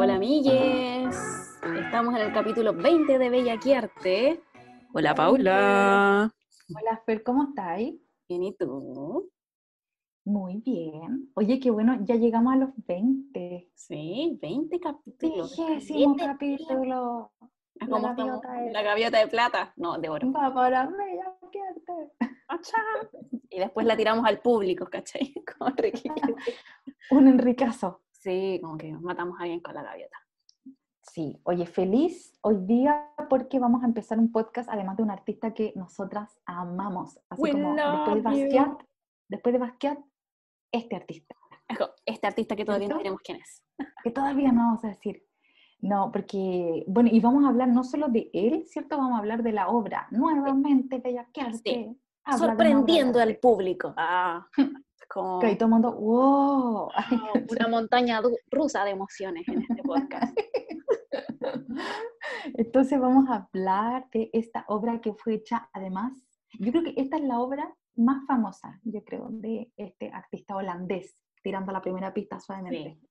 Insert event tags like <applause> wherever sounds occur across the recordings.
Hola amigues, estamos en el capítulo 20 de Bella Quierte. Hola Paula. Hola Fer, ¿cómo estáis? Bien, ¿y tú? Muy bien. Oye, qué bueno, ya llegamos a los 20. Sí, 20 capítulos. Vigésimo capítulo. La gaviota de- la gaviota de plata, no, de oro. Va para Bella Quierte. Achá. Y después la tiramos al público, ¿cachai? <laughs> Un Enricazo. Sí, como que matamos a alguien con la gaviota. Sí, oye, feliz hoy día porque vamos a empezar un podcast, además de un artista que nosotras amamos. Así We como después de you. Basquiat, después de Basquiat, este artista. Este artista que todavía no diremos quién es. que todavía no vamos a decir. No, porque, bueno, y vamos a hablar no solo de él, ¿cierto? Vamos a hablar de la obra. Nuevamente, Bella. Sí. Sorprendiendo al público. Ah, <laughs> como Que ahí todo el mundo, wow. una <laughs> montaña rusa de emociones en este podcast. <laughs> Entonces vamos a hablar de esta obra que fue hecha, además, yo creo que esta es la obra más famosa, yo creo, de este artista holandés, tirando la primera pista suavemente. Sí.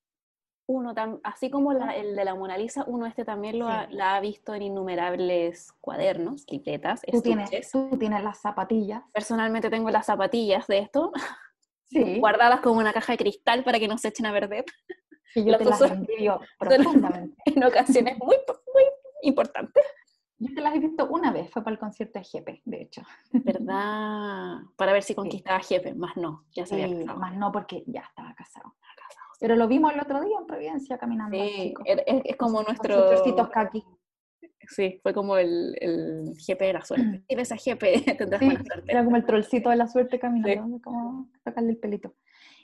Uno, así como la- el de la Mona Lisa, uno este también lo ha, Sí. la ha visto en innumerables cuadernos, libretas, Tú tienes, tú tienes las zapatillas. Personalmente tengo las zapatillas de esto, Sí, guardadas como una caja de cristal para que no se echen a perder que yo las te las las- profundamente. <laughs> en ocasiones muy, muy importantes. Yo te las he visto una vez, fue para el concierto de Jepe, de hecho. ¿Verdad? Para ver si conquistaba jefe, más no, ya se había Sí, casado. más no porque ya estaba casado. Pero lo vimos el otro día en Providencia caminando. Sí, es, como nuestro... chorcitos kaki. Sí, fue como el, el jefe de la suerte. Si ves a jefe, <laughs> tendrás Sí, buena suerte. era como el trollcito de la suerte caminando, como tocarle el pelito.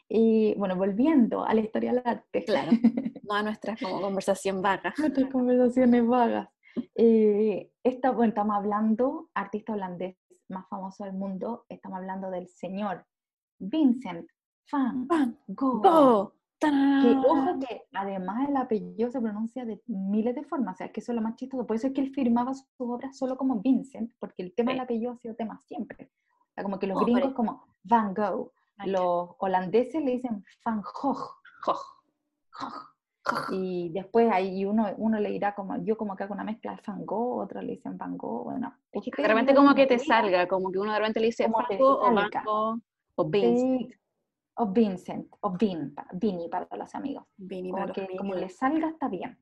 Y bueno, volviendo a la historia del arte. Claro. <laughs> No a nuestra como conversación vaga. Nuestras conversaciones vagas. Eh, esta, bueno, estamos hablando, artista holandés más famoso del mundo, estamos hablando del señor Vincent van Van Gogh. ¡Go! Que ojo que además el apellido se pronuncia de miles de formas, o sea, que eso es lo más chistoso. Por eso es que él firmaba sus obras solo como Vincent, porque el tema Sí. del apellido ha sido tema siempre. O sea, como que los Hombre. gringos como Van Gogh, los holandeses le dicen Van Gogh. Gogh. joj. Y después ahí uno, uno le dirá como, yo como que hago una mezcla de Van Gogh, otro le dicen Van Gogh, bueno. ustedes De repente como que te salga, como que uno de repente le dice te Franco o salga. Banco o Vince. sí, o Vincent, o Vin, Vini para los amigos. Vini como, para que, los como amigos. le salga está bien.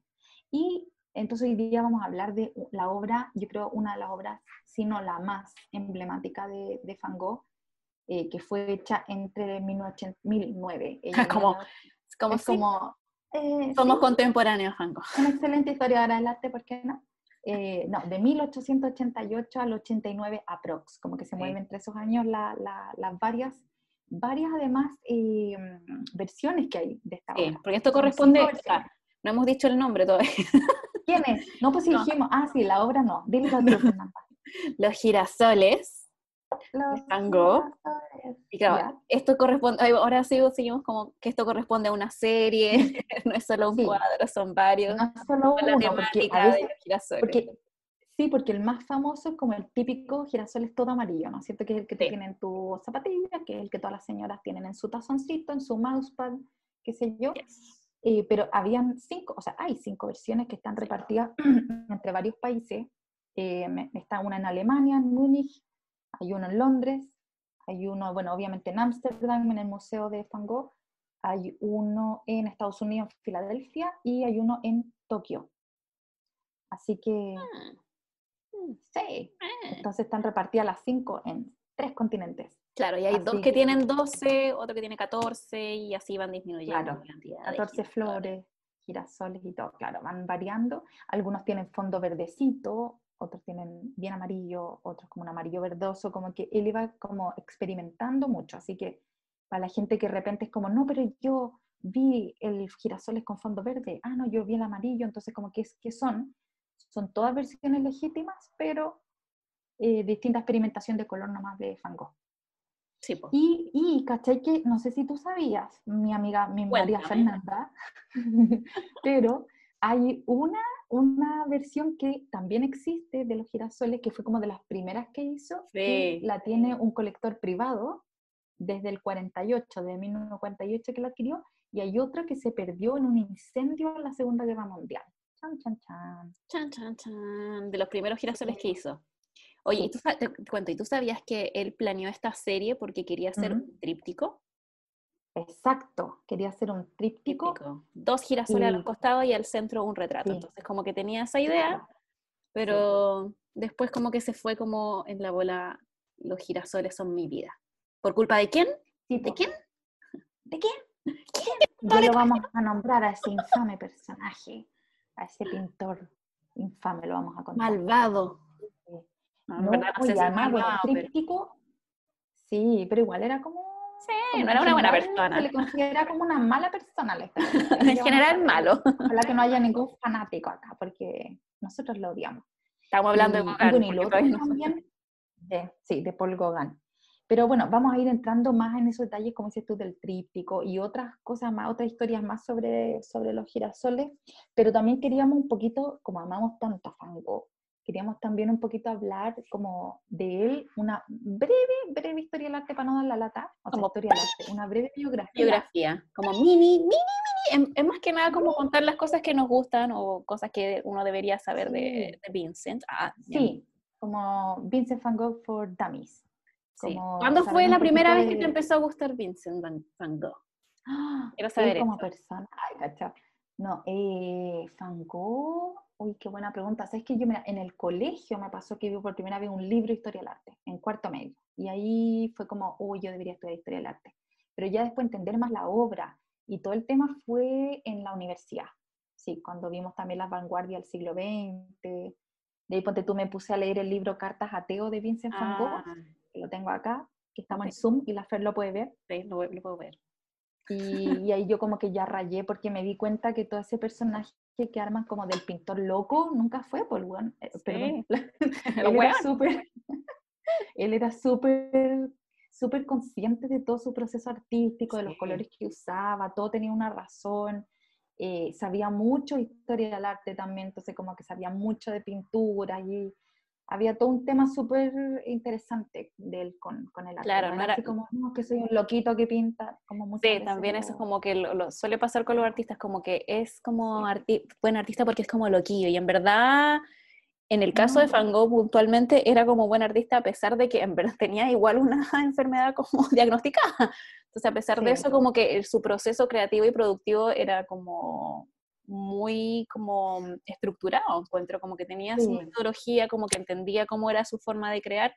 Y entonces hoy día vamos a hablar de la obra, yo creo una de las obras, si no la más emblemática de, de Van Gogh, eh, que fue hecha entre 1980 1009. <laughs> Ella Como- murió- Como es como... eh, somos sí, contemporáneos, Franco. una excelente <laughs> historiadora del arte, ¿por qué no? Eh, no, de 1888 al 89 aprox, como que se Sí. mueven entre esos años la- la- las varias, varias además eh, versiones que hay de esta Sí, obra. porque esto corresponde, versiones. no hemos dicho el nombre todavía. <laughs> ¿Quién es? No, pues No. dijimos, ah, sí, la obra no, <laughs> tú, Fernanda. Los girasoles. Los girasoles. Y claro, esto corresponde, ahora sí seguimos como que esto corresponde a una serie, <laughs> no es solo un Sí. cuadro, son varios. No es solo porque temática de los girasoles. porque, sí, porque el más famoso es como el típico girasol es todo amarillo, ¿no es cierto? Que es el que Sí. tienes en tu zapatilla, que es el que todas las señoras tienen en su tazoncito, en su mousepad, qué sé yo. Yes. Eh, pero habían cinco, o sea, hay cinco versiones que están repartidas <clears throat> entre varios países. Eh, está una en Alemania, en Múnich, hay uno en Londres, hay uno, bueno, obviamente en Ámsterdam, en el Museo de Van Gogh, hay uno en Estados Unidos, en Filadelfia, y hay uno en Tokio. Así que, Mm, sí, ah. entonces están repartidas las cinco en tres continentes. Claro, y hay dos que que- tienen 12, otro que tiene 14 y así van disminuyendo Claro, la cantidad. de 14 girasoles. flores, girasoles y todo, claro, van variando. Algunos tienen fondo verdecito, otros tienen bien amarillo, otros como un amarillo verdoso, como que él iba como experimentando mucho. Así que para la gente que de repente es como, no, pero yo vi el girasoles con fondo verde, ah, no, yo vi el amarillo, entonces como que, es, que son, son todas versiones legítimas, pero eh, distinta experimentación de color nomás de Van Gogh. Sí, po. Y, y, ¿cachai? Que no sé si tú sabías, mi amiga, mi María. Fernanda, <laughs> pero hay una, una versión que también existe de los girasoles, que fue como de las primeras que hizo, que Sí. la tiene un colector privado desde el 48, de 1948 que la adquirió, y hay otra que se perdió en un incendio en la Segunda Guerra Mundial. Chan, chan, chan. Chan, chan, chan. De los primeros girasoles que hizo. Oye, ¿y tú, te cuento, ¿y tú sabías que él planeó esta serie porque quería hacer un tríptico? Exacto, quería hacer un tríptico. Dos girasoles a los costados y al centro un retrato. Entonces, como que tenía esa idea, pero después como que se fue como en la bola, los girasoles son mi vida. ¿Por culpa de quién? ¿De quién? ¿De quién? ¿Quién? lo vamos a nombrar a ese infame personaje, a ese pintor infame, lo vamos a contar. Malvado. No, no, no tríptico, sí, pero igual era como Sí, no era una buena persona. Se le considera como una mala persona. <laughs> en general, malo. Ojalá que no haya ningún fanático acá, porque nosotros lo odiamos. Estamos hablando de Gauguin. también, de, sí, de Paul Gauguin. Pero bueno, vamos a ir entrando más en esos detalles, como dices tú, del tríptico y otras cosas más, otras historias más sobre, sobre los girasoles. Pero también queríamos un poquito, como amamos tanto a Van Gogh, queríamos también un poquito hablar como de él, una breve, breve historia del arte para no dar la lata, o sea, historia del arte, una breve biografía. Biografía, como mini, mini, mini, es más que nada como contar las cosas que nos gustan o cosas que uno debería saber de, Vincent. Ah, sí, como Vincent Van Gogh for Dummies. ¿Cuándo fue la primera vez que te empezó a gustar Vincent Van, Gogh? Quiero saber como persona, ay, cacha. No, eh, Van Gogh Uy, qué buena pregunta. Sabes que yo, mira, en el colegio me pasó que vi por primera vez un libro de historia del arte, en cuarto medio. Y ahí fue como, uy, yo debería estudiar historia del arte. Pero ya después entender más la obra y todo el tema fue en la universidad. Sí, cuando vimos también las vanguardias del siglo XX. De ahí, ponte tú, me puse a leer el libro Cartas Ateo de Vincent Van Gogh, ah. Que lo tengo acá, que estamos en Zoom y la Fer lo puede ver. Sí, lo, lo puedo ver. Y, ahí yo como que ya rayé porque me di cuenta que todo ese personaje que arman como del pintor loco nunca fue, por bueno, eh, <laughs> él, era súper, <laughs> él era súper súper consciente de todo su proceso artístico, de los colores que usaba, todo tenía una razón, eh, sabía mucho historia del arte también, entonces como que sabía mucho de pintura y había todo un tema súper interesante de él con, con el arte. Claro, no era así como, no, que soy un loquito que pinta. Como sí, también eso es como que lo, suele pasar con los artistas, como que es como buen artista porque es como loquillo, y en verdad, en el caso de Van Gogh puntualmente, era como buen artista a pesar de que en verdad tenía igual una <laughs> enfermedad como <laughs> diagnosticada. Entonces, a pesar de eso, como que su proceso creativo y productivo era como muy como estructurado, encuentro, como que tenía su metodología, como que entendía cómo era su forma de crear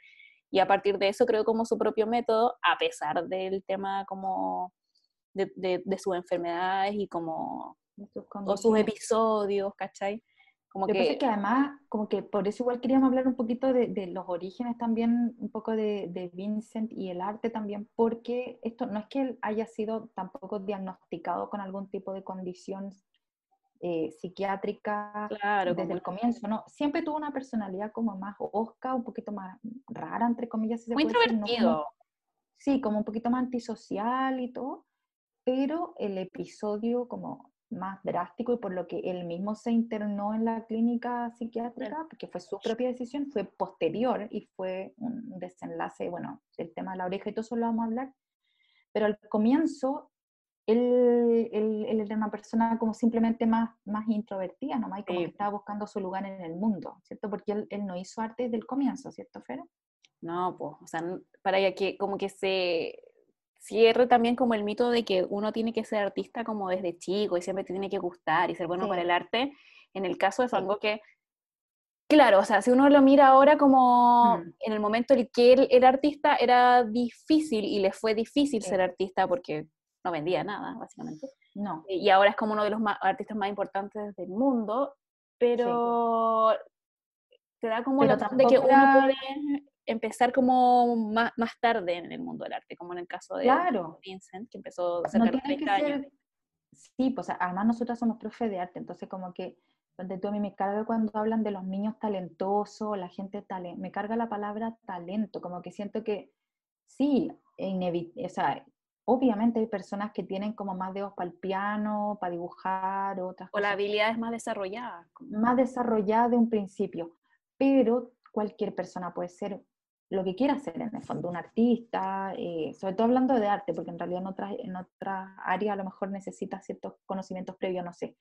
y a partir de eso creó como su propio método, a pesar del tema como de, de, sus enfermedades y como o sus episodios, ¿cachai? Como que... que además, como que por eso igual queríamos hablar un poquito de, de los orígenes también, un poco de, de, Vincent y el arte también, porque esto no es que él haya sido tampoco diagnosticado con algún tipo de condición eh, psiquiátrica desde el comienzo, ¿no? Siempre tuvo una personalidad como más osca, un poquito más rara, entre comillas. Muy introvertido. sí, como un poquito más antisocial y todo, pero el episodio como más drástico y por lo que él mismo se internó en la clínica psiquiátrica, porque fue su propia decisión, fue posterior y fue un desenlace, bueno, el tema de la oreja y todo eso lo vamos a hablar, pero al comienzo él, él, era una persona como simplemente más, más introvertida nomás y como que estaba buscando su lugar en el mundo, ¿cierto? Porque él, él no hizo arte desde el comienzo, ¿cierto, Fero? No, pues, o sea, para que como que se cierre también como el mito de que uno tiene que ser artista como desde chico y siempre tiene que gustar y ser bueno para el arte. En el caso de Van Gogh, que Claro, o sea, si uno lo mira ahora como mm. en el momento en que él era artista, era difícil y le fue difícil ser artista porque no vendía nada, básicamente. No. Y ahora es como uno de los artistas más importantes del mundo, pero te da como la de que uno puede empezar como más, más, tarde en el mundo del arte, como en el caso de Vincent, que empezó cerca de 30 años. Sí, pues además nosotros somos profe de arte, entonces como que donde tú a mí me carga cuando hablan de los niños talentosos, la gente talento, me carga la palabra talento, como que siento que sí, o sea, Obviamente hay personas que tienen como más dedos para el piano, para dibujar, otras o la habilidad es más desarrollada. Más desarrollada de un principio, pero cualquier persona puede ser lo que quiera hacer en el fondo, un artista, eh, sobre todo hablando de arte, porque en realidad en otras en otra áreas a lo mejor necesita ciertos conocimientos previos, no sé.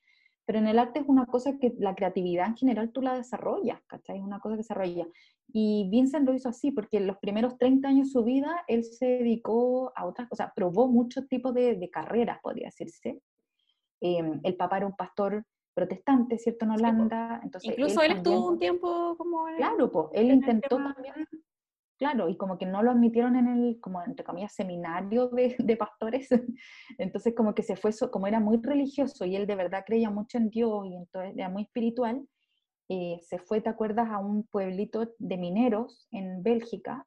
Pero en el arte es una cosa que la creatividad en general tú la desarrollas, ¿cachai? Es una cosa que se desarrolla. Y Vincent lo hizo así, porque en los primeros 30 años de su vida él se dedicó a otras cosas, probó muchos tipos de, de carreras, podría decirse. Em, el papá era un pastor protestante, ¿cierto? En Holanda. Entonces Incluso él, estuvo un tiempo como... claro, pues él intentó también claro, y como que no lo admitieron en el, como entre comillas, seminario de, de pastores, <laughs> entonces como que se fue, como era muy religioso y él de verdad creía mucho en Dios y entonces era muy espiritual, eh, se fue, ¿te acuerdas?, a un pueblito de mineros en Bélgica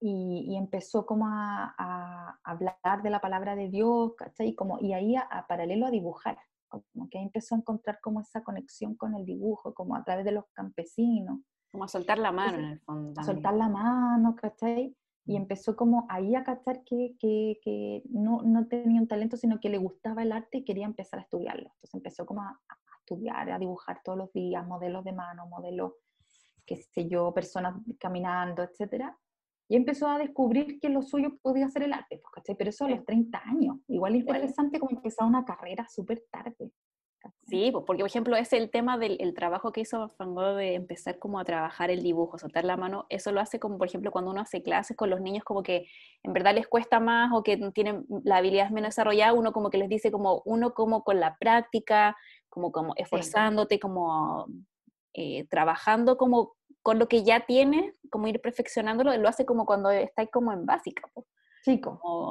y, y empezó como a, a, hablar de la palabra de Dios, ¿cachai? Y, como, y ahí a, paralelo a dibujar, como que ahí empezó a encontrar como esa conexión con el dibujo, como a través de los campesinos. Como a soltar la mano en el fondo. A soltar la mano, ¿cachai? Y mm. empezó como ahí a cachar que, que, que no, no, tenía un talento, sino que le gustaba el arte y quería empezar a estudiarlo. Entonces empezó como a, a estudiar, a dibujar todos los días, modelos de mano, modelos, qué sé yo, personas caminando, etcétera. Y empezó a descubrir que lo suyo podía ser el arte, pues, ¿cachai? Pero eso a los 30 años. Igual interesante como empezar una carrera súper tarde. Sí, porque por ejemplo es el tema del trabajo que hizo Van Gogh de empezar como a trabajar el dibujo, soltar la mano, eso lo hace como por ejemplo cuando uno hace clases con los niños como que en verdad les cuesta más o que tienen la habilidad menos desarrollada, uno como que les dice como uno como con la práctica, como, como esforzándote, como eh, trabajando como con lo que ya tienes, como ir perfeccionándolo, lo hace como cuando estáis como en básica.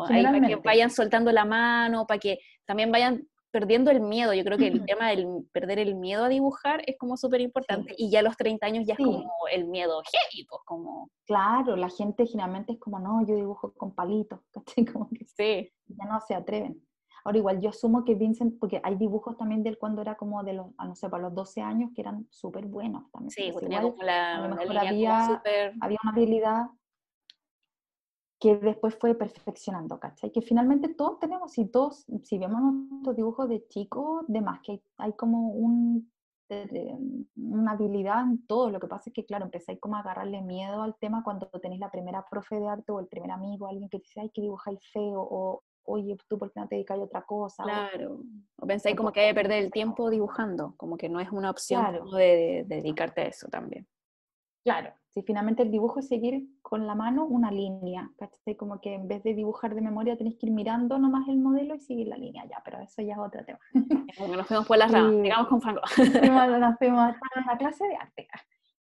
Sí, para que vayan soltando la mano, para que también vayan perdiendo el miedo. Yo creo que el tema del perder el miedo a dibujar es como súper importante. Y ya a los 30 años ya es como el miedo heavy, pues como... Claro, la gente generalmente es como, no, yo dibujo con palitos, <laughs> ¿cachai? Como que sí. ya no se atreven. Ahora igual yo asumo que Vincent, porque hay dibujos también de él cuando era como de los, no sé, para los 12 años que eran súper buenos también. Sí, tenía como la, a lo mejor había, había una habilidad que después fue perfeccionando, ¿cachai? Que finalmente todos tenemos, y todos, si vemos nuestros dibujos de chicos, de más, que hay, como un, una habilidad en todo, lo que pasa es que, claro, empezáis como a agarrarle miedo al tema cuando tenéis la primera profe de arte o el primer amigo, alguien que te dice, ay, que dibujáis feo, o oye, tú, ¿por qué no te dedicas a otra cosa? Claro, o pensáis como que hay que perder el tiempo dibujando, como que no es una opción de, de dedicarte a eso también. Claro, si finalmente el dibujo es seguir con la mano una línea, ¿cachai? Como que en vez de dibujar de memoria tenés que ir mirando nomás el modelo y seguir la línea ya, pero eso ya es otro tema. Como nos fuimos por las ramas, digamos con Franco. Nos fuimos <laughs> a una clase de arte.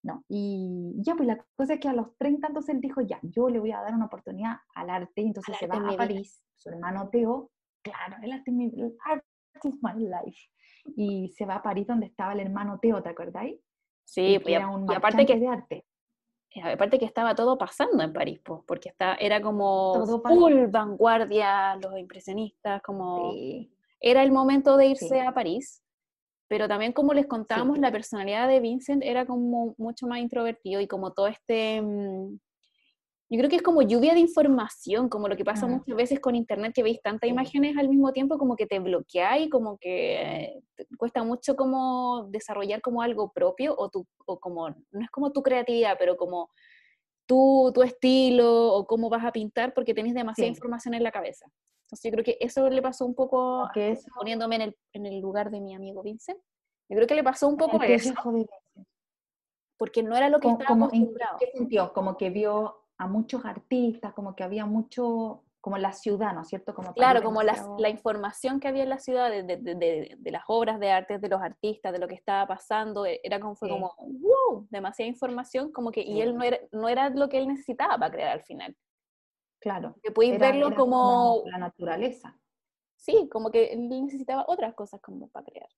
No, y ya, pues la cosa es que a los 30 entonces él dijo, ya, yo le voy a dar una oportunidad al arte, y entonces se va a París, su hermano Teo, claro, el arte, el art is my life, y se va a París donde estaba el hermano Teo, ¿te acordáis? Sí, pues, y, aparte que, de arte. Aparte que estaba todo pasando en París, pues, porque está, era como full vanguardia, los impresionistas, como... Era el momento de irse a París, pero también como les contábamos, la personalidad de Vincent era como mucho más introvertido y como todo este... Mm, yo creo que es como lluvia de información, como lo que pasa muchas veces con internet, que veis tantas imágenes al mismo tiempo, como que te bloquea y como que cuesta mucho como desarrollar como algo propio, o, tu, o como, no es como tu creatividad, pero como tu, tu estilo, o cómo vas a pintar, porque tenés demasiada información en la cabeza. Entonces yo creo que eso le pasó un poco, poniéndome en el, en el, lugar de mi amigo Vincent, yo creo que le pasó un poco eso. Porque no era lo que estaba acostumbrado. ¿Qué sintió? Como que vio a muchos artistas, como que había mucho, como la ciudad, ¿no es cierto? Como claro, como la, la, información que había en la ciudad de, de, de, de, las obras de arte, de los artistas, de lo que estaba pasando, e, era como, fue como, wow, demasiada información, como que, y él no era, no era lo que él necesitaba para crear al final. Claro. Que podéis verlo como... La naturaleza. Sí, como que él necesitaba otras cosas como para crear.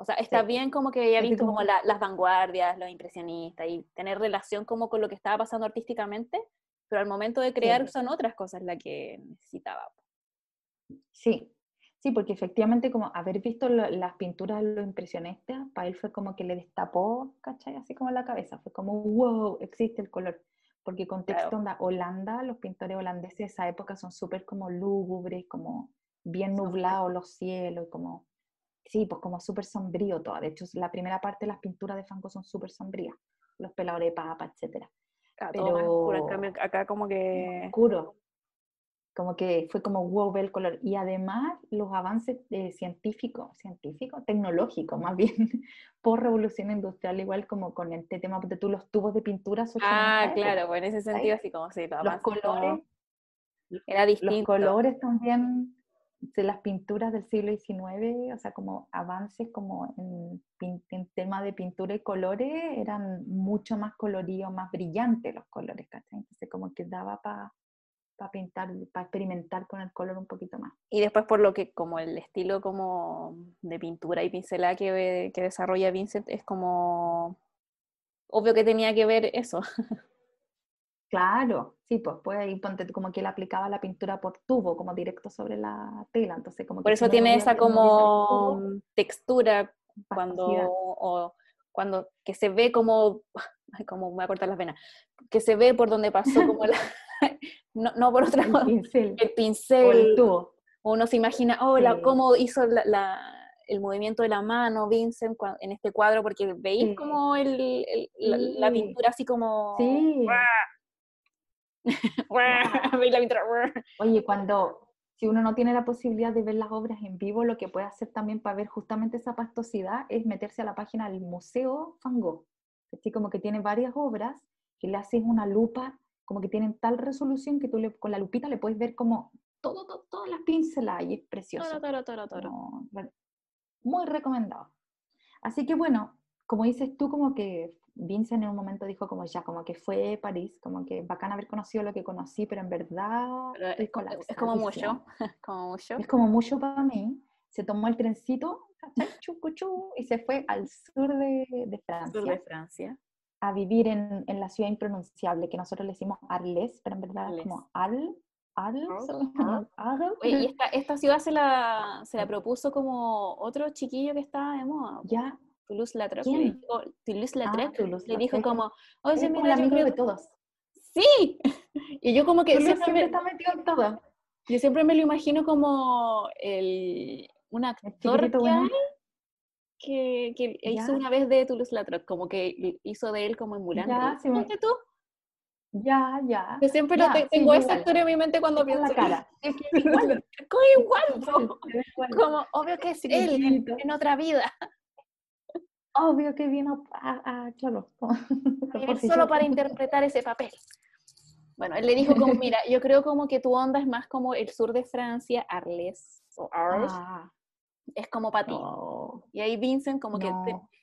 O sea, está bien como que haya visto como las vanguardias, los impresionistas y tener relación como con lo que estaba pasando artísticamente, pero al momento de crear son otras cosas las que necesitaba. Sí, sí, porque efectivamente como haber visto las pinturas de los impresionistas, para él fue como que le destapó, ¿cachai? Así como la cabeza, fue como, wow, existe el color. Porque contexto onda, Holanda, los pintores holandeses de esa época son súper como lúgubres, como bien nublados los cielos, como Sí, pues como súper sombrío todo. De hecho, la primera parte de las pinturas de Franco son súper sombrías. Los peladores de papa, etc. Ah, todo más oscuro, en cambio acá como que... Oscuro. Como que fue como wow, ve el color. Y además los avances eh, científicos, científicos, tecnológicos más bien, <laughs> por revolución industrial, igual como con este tema de tú los tubos de pintura. Ah, claro, pues en ese sentido así como si los colores. Era distinto. Los colores también de las pinturas del siglo XIX, o sea, como avances como en, tema de pintura y colores, eran mucho más coloridos, más brillantes los colores, ¿cachai? Entonces como que daba para para pintar, para experimentar con el color un poquito más. Y después por lo que como el estilo como de pintura y pincelada que, que desarrolla Vincent es como obvio que tenía que ver eso. <laughs> Claro, sí, pues ponte como que él aplicaba la pintura por tubo, como directo sobre la tela, entonces como Por eso tiene esa como textura cuando, o, cuando, que se ve como, <laughs> ay, como me voy a cortar las venas, que se ve por donde pasó como la, <laughs> no, no, por otra el pincel, el pincel, el tubo. Uno se imagina, oh, cómo hizo la, el movimiento de la mano Vincent en este cuadro, porque veis como el, la, pintura así como... Sí. <laughs> Oye, cuando, si uno no tiene la posibilidad de ver las obras en vivo, lo que puede hacer también para ver justamente esa pastosidad es meterse a la página del Museo Van Gogh. Así como que tiene varias obras que le haces una lupa, como que tienen tal resolución que tú le, con la lupita le puedes ver como todo, todo todas las pinceladas y es precioso. Toro, toro, toro, muy recomendado. Así que bueno, como dices tú, como que Vincent en un momento dijo como ya, como que fue París, como que bacán haber conocido lo que conocí, pero en verdad es, como mucho, <laughs> como mucho. Es como mucho para mí. Se tomó el trencito <laughs> y se fue al sur de, Francia. Sur de Francia. A vivir en, en, la ciudad impronunciable, que nosotros le decimos Arles, pero en verdad es como Al. Al, Oye, y esta, esta, ciudad se la, se la <laughs> propuso como otro chiquillo que estaba de moda. Ya, Toulouse-Lautrec. Toulouse-Lautrec ah, le dijo como, oye, mira, el amigo de todos. Sí, <laughs> y yo como que siempre, me, está metido en todo. Yo siempre me lo imagino como el, un actor que, que, hizo una vez de Toulouse-Lautrec, como que hizo de él como Mulan. Ya, sí, tú? Ya, ya. Yo siempre tengo esa historia en mi mente cuando pienso. la cara. <laughs> Es que igual, <laughs> igual, como obvio que es él en otra vida obvio que vino a, claro, <laughs> solo para interpretar ese papel. Bueno, él le dijo como, <laughs> mira, yo creo como que tu onda es más como el sur de Francia, Arles o Arles, ah. es como para ti. Y ahí Vincent como que,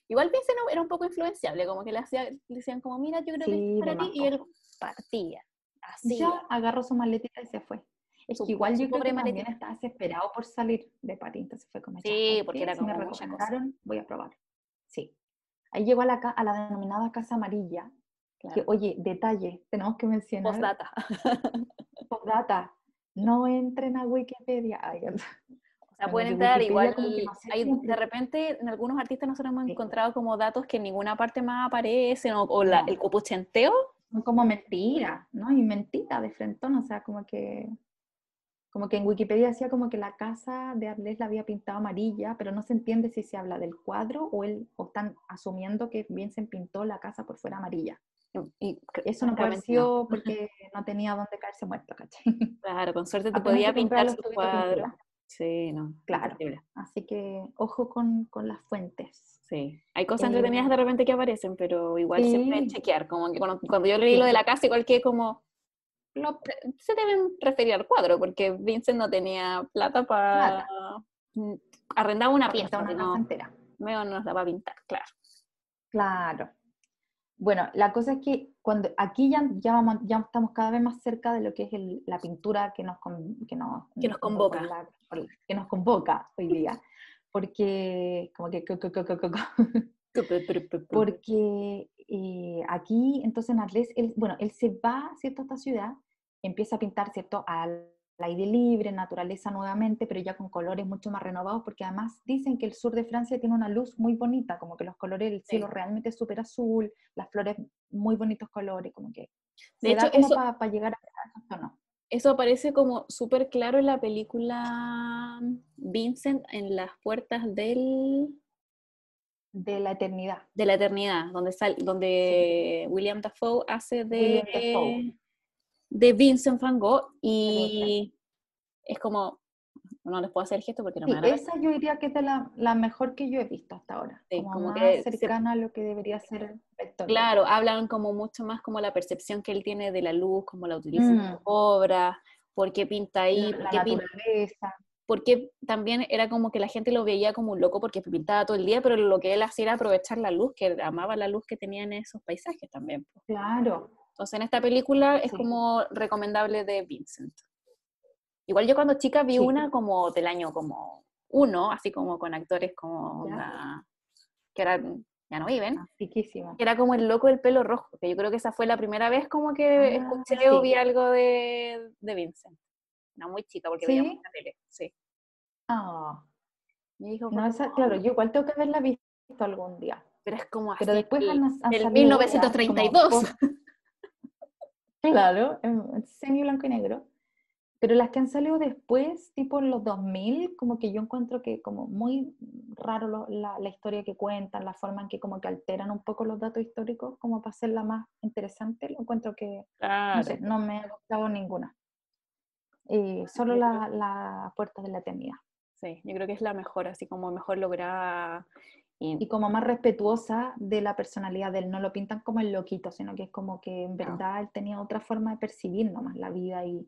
igual Vincent era un poco influenciable, como que le, hacía, le decían como, mira, yo creo que es para ti, y él partía. Así. Ya agarró su maletita y se fue. Es que igual yo creo que también estaba desesperado por salir de París, entonces fue como, sí, porque era como me recomendaron, voy a probar. Sí. Ahí llegó a la, a la denominada Casa Amarilla. Que, oye, detalle, tenemos que mencionar. Postdata. <laughs> Postdata. No entren a Wikipedia. o sea, pueden entrar igual. hay, de repente, en algunos artistas nosotros hemos encontrado como datos que en ninguna parte más aparecen, o, el copuchenteo. Son como mentiras, ¿no? Y mentira de frentón, o sea, como que como que en Wikipedia decía como que la casa de Arles la había pintado amarilla, pero no se entiende si se habla del cuadro o, él, o están asumiendo que bien se pintó la casa por fuera amarilla. Y eso no pareció porque no tenía dónde caerse muerto, ¿cachai? Claro, con suerte te podía pintar su cuadro. Sí, no, claro. Así que ojo con, con, las fuentes. Sí, hay cosas entretenidas de repente que aparecen, pero igual siempre chequear. Como que cuando, cuando yo leí lo de la casa, igual que como, se deben referir al cuadro, porque Vincent no tenía plata para arrendar una pieza. Una no, entera. no nos daba a pintar, claro. Claro. Bueno, la cosa es que cuando aquí ya, ya, vamos, ya estamos cada vez más cerca de lo que es la pintura que nos, que nos, que nos convoca. que nos convoca hoy día. <laughs> Porque, como que, <laughs> porque eh, aquí, entonces en Arles, él, bueno, él se va, ¿cierto?, a esta ciudad empieza a pintar, ¿cierto?, al aire libre, naturaleza nuevamente, pero ya con colores mucho más renovados, porque además dicen que el sur de Francia tiene una luz muy bonita, como que los colores del cielo realmente es súper azul, las flores muy bonitos colores, como que... De hecho, eso, para llegar a esos no Eso aparece como súper claro en la película Vincent en las puertas del... De la eternidad. De la eternidad, donde, sal, donde William Dafoe hace de, de Vincent Van Gogh y es como, no les puedo hacer el gesto porque no me da Esa yo diría que es de la, la, mejor que yo he visto hasta ahora. como, más que cercana a lo que debería ser Vector. Claro, hablan como mucho más como la percepción que él tiene de la luz, cómo la utiliza en su mm. obra, por qué pinta ahí, la, por qué porque también era como que la gente lo veía como un loco porque pintaba todo el día, pero lo que él hacía era aprovechar la luz, que amaba la luz que tenía en esos paisajes también. Claro. Entonces en esta película es como recomendable de Vincent. Igual yo cuando chica vi una como del año como uno, así como con actores como que eran ya no viven. Que era como el loco del pelo rojo, que yo creo que esa fue la primera vez como que ah, escuché o vi algo de, de Vincent. No, muy chica, porque ¿Sí? veíamos la tele, sí. Ah. Me dijo, no, esa, claro, yo igual tengo que haberla visto algún día. Pero es como Pero después el, 1932. <laughs> claro, en semi blanco y negro. Pero las que han salido después, tipo en los 2000, como que yo encuentro que como muy raro la, la, historia que cuentan, la forma en que como que alteran un poco los datos históricos, como para hacerla más interesante, lo encuentro que, no sé, no me ha gustado ninguna. Eh, solo la, la, puerta de la eternidad. Sí, yo creo que es la mejor, así como mejor lograda. Y... como más respetuosa de la personalidad de él, no lo pintan como el loquito, sino que es como que en verdad él tenía otra forma de percibir nomás la vida y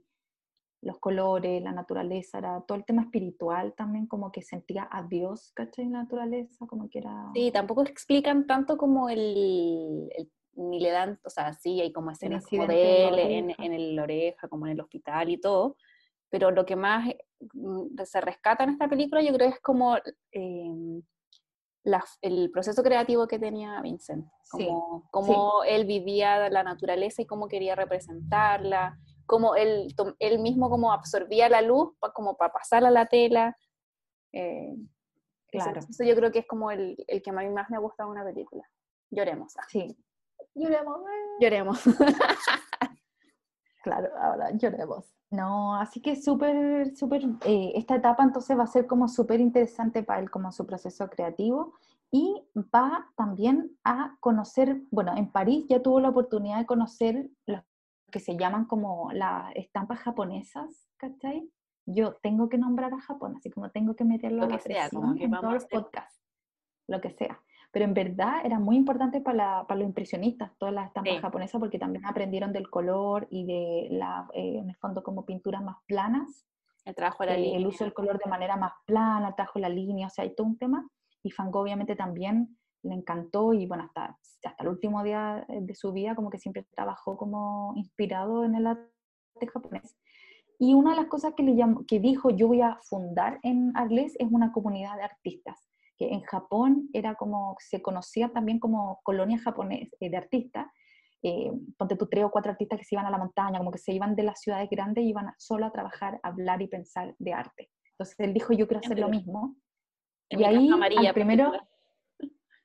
los colores, la naturaleza, era todo el tema espiritual también, como que sentía a Dios, ¿cachai? En la naturaleza, como que era... Sí, tampoco explican tanto como el, ni le dan, o sea, sí, hay como escenas como de él en, en, el oreja, como en el hospital y todo, pero lo que más mm, se rescata en esta película yo creo es como em, el proceso creativo que tenía Vincent, como cómo él vivía la naturaleza y cómo quería representarla, cómo él, él mismo como absorbía la luz como para pasarla a la tela. Eh, claro. Eso, yo creo que es como el, el que a mí más me ha gustado una película. Lloremos. Ah. Sí. Lloremos. Lloremos. <laughs> claro, ahora lloremos. No, así que súper, súper, eh, esta etapa entonces va a ser como súper interesante para él como su proceso creativo y va también a conocer, bueno, en París ya tuvo la oportunidad de conocer los que se llaman como las estampas japonesas, ¿cachai? Yo tengo que nombrar a Japón, así como tengo que meterlo a la sea, en todos los podcasts, lo que sea pero en verdad era muy importante para, los impresionistas, todas las estampas japonesas, porque también aprendieron del color y de, la, eh, en el fondo, como pinturas más planas. El trabajo de la línea. El uso del color de manera más plana, el trabajo de la línea, o sea, hay todo un tema. Y Fango obviamente también le encantó y bueno, hasta, hasta el último día de su vida como que siempre trabajó como inspirado en el arte japonés. Y una de las cosas que, le llamó, que dijo yo voy a fundar en Arles es una comunidad de artistas que en Japón era como, se conocía también como colonia japonesa eh, de artistas, eh, ponte tú tres o cuatro artistas que se iban a la montaña, como que se iban de las ciudades grandes y iban solo a trabajar, a hablar y pensar de arte. Entonces él dijo, yo quiero hacer lo mismo. y ahí, amarilla, primero,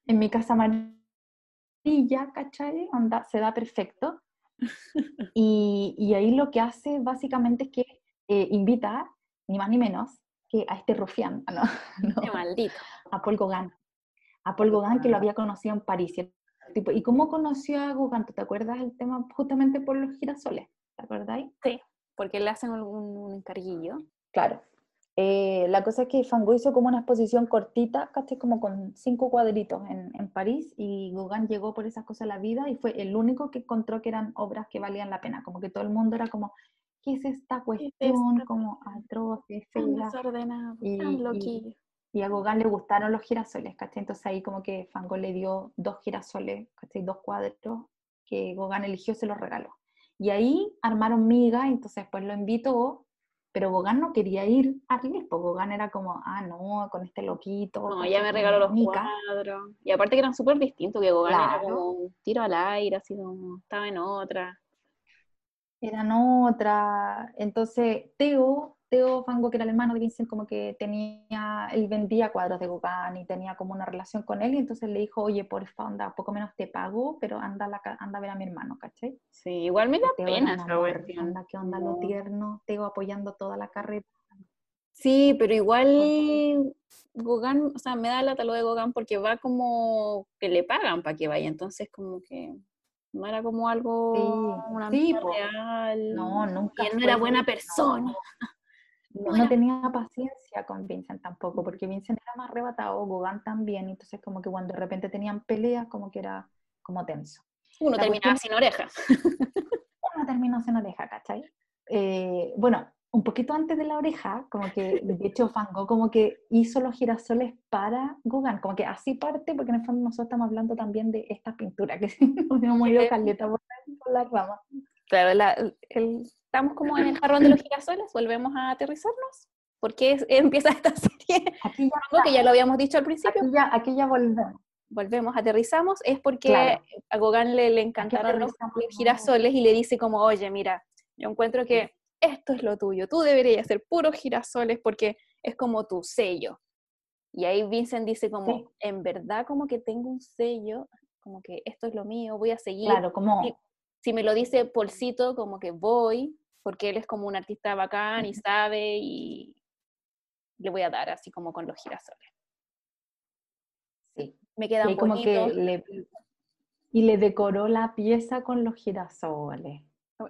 en mi casa amarilla, ¿cachai? Onda, se da perfecto. <laughs> y, y, ahí lo que hace básicamente es que eh, invita, ni más ni menos, que a este rufián, <laughs> ¿no? Qué maldito. A Paul Gauguin. A Paul Gauguin que lo había conocido en París. ¿Y cómo conoció a Gauguin? ¿Te acuerdas el tema justamente por los girasoles? ¿Te acordáis? Sí, porque le hacen un, encarguillo. Claro. Eh, la cosa es que Van Gogh hizo como una exposición cortita, casi como con cinco cuadritos en, en, París, y Gauguin llegó por esas cosas a la vida y fue el único que encontró que eran obras que valían la pena, como que todo el mundo era como, ¿qué es esta cuestión como atroz, fea? Y, y, a Gauguin le gustaron los girasoles, ¿cachai? Entonces ahí como que Fango le dio dos girasoles, ¿cachai? Dos cuadros que Gauguin eligió, se los regaló. Y ahí armaron miga, entonces pues lo invitó, pero Gauguin no quería ir a porque Gauguin era como, ah, no, con este loquito. No, ya me regaló los cuadros. Y aparte que eran súper distintos, que Gauguin era como un tiro al aire, así como, estaba en otra eran otra. Entonces, Teo, Teo Fango, que era el hermano de Vincent, como que tenía, él vendía cuadros de Gauguin y tenía como una relación con él, y entonces le dijo, oye, por favor, anda, poco menos te pago, pero anda, la, anda a ver a mi hermano, ¿cachai? Sí, igual me da pena esa Anda, que onda lo tierno, Teo apoyando toda la carrera. Sí, pero igual Gauguin, o sea, me da lata lo de Gauguin porque va como que le pagan para que vaya, entonces como que no era como algo, Sí, una sí, real. No, nunca Y él no era buena persona. No, <laughs> No no era- tenía paciencia con Vincent tampoco, porque Vincent era más arrebatado, Gauguin también, entonces como que cuando de repente tenían peleas, como que era como tenso. Uno La terminaba cuestión- sin oreja. <laughs> Una terminó sin oreja, ¿cachai? Eh, bueno, un poquito antes de la oreja, como que de <laughs> hecho Van Gogh como que hizo los girasoles para Gauguin, como que así parte, porque en el fondo nosotros estamos hablando también de esta pintura, que <laughs> nos hemos ido caleta por, por la rama. Claro, la- el- estamos como en el jarrón de los girasoles, volvemos a aterrizarnos. ¿Por qué es- <laughs> empieza esta serie? Aquí ya, que ya lo habíamos dicho al principio. aquí ya, aquí ya volvemos. Volvemos, aterrizamos, es porque Claro. a Gauguin le, le encantaron los, girasoles y le dice como, oye, mira, yo encuentro que esto es lo tuyo, tú deberías hacer puros girasoles porque es como tu sello. Y ahí Vincent dice como, Sí. en verdad como que tengo un sello, como que esto es lo mío, voy a seguir. Claro, como... Si me lo dice Polcito, como que voy, porque él es como un artista bacán y sabe y le voy a dar así como con los girasoles. Sí. Me Y quedan ahí como que bonitos. le, y le decoró la pieza con los girasoles.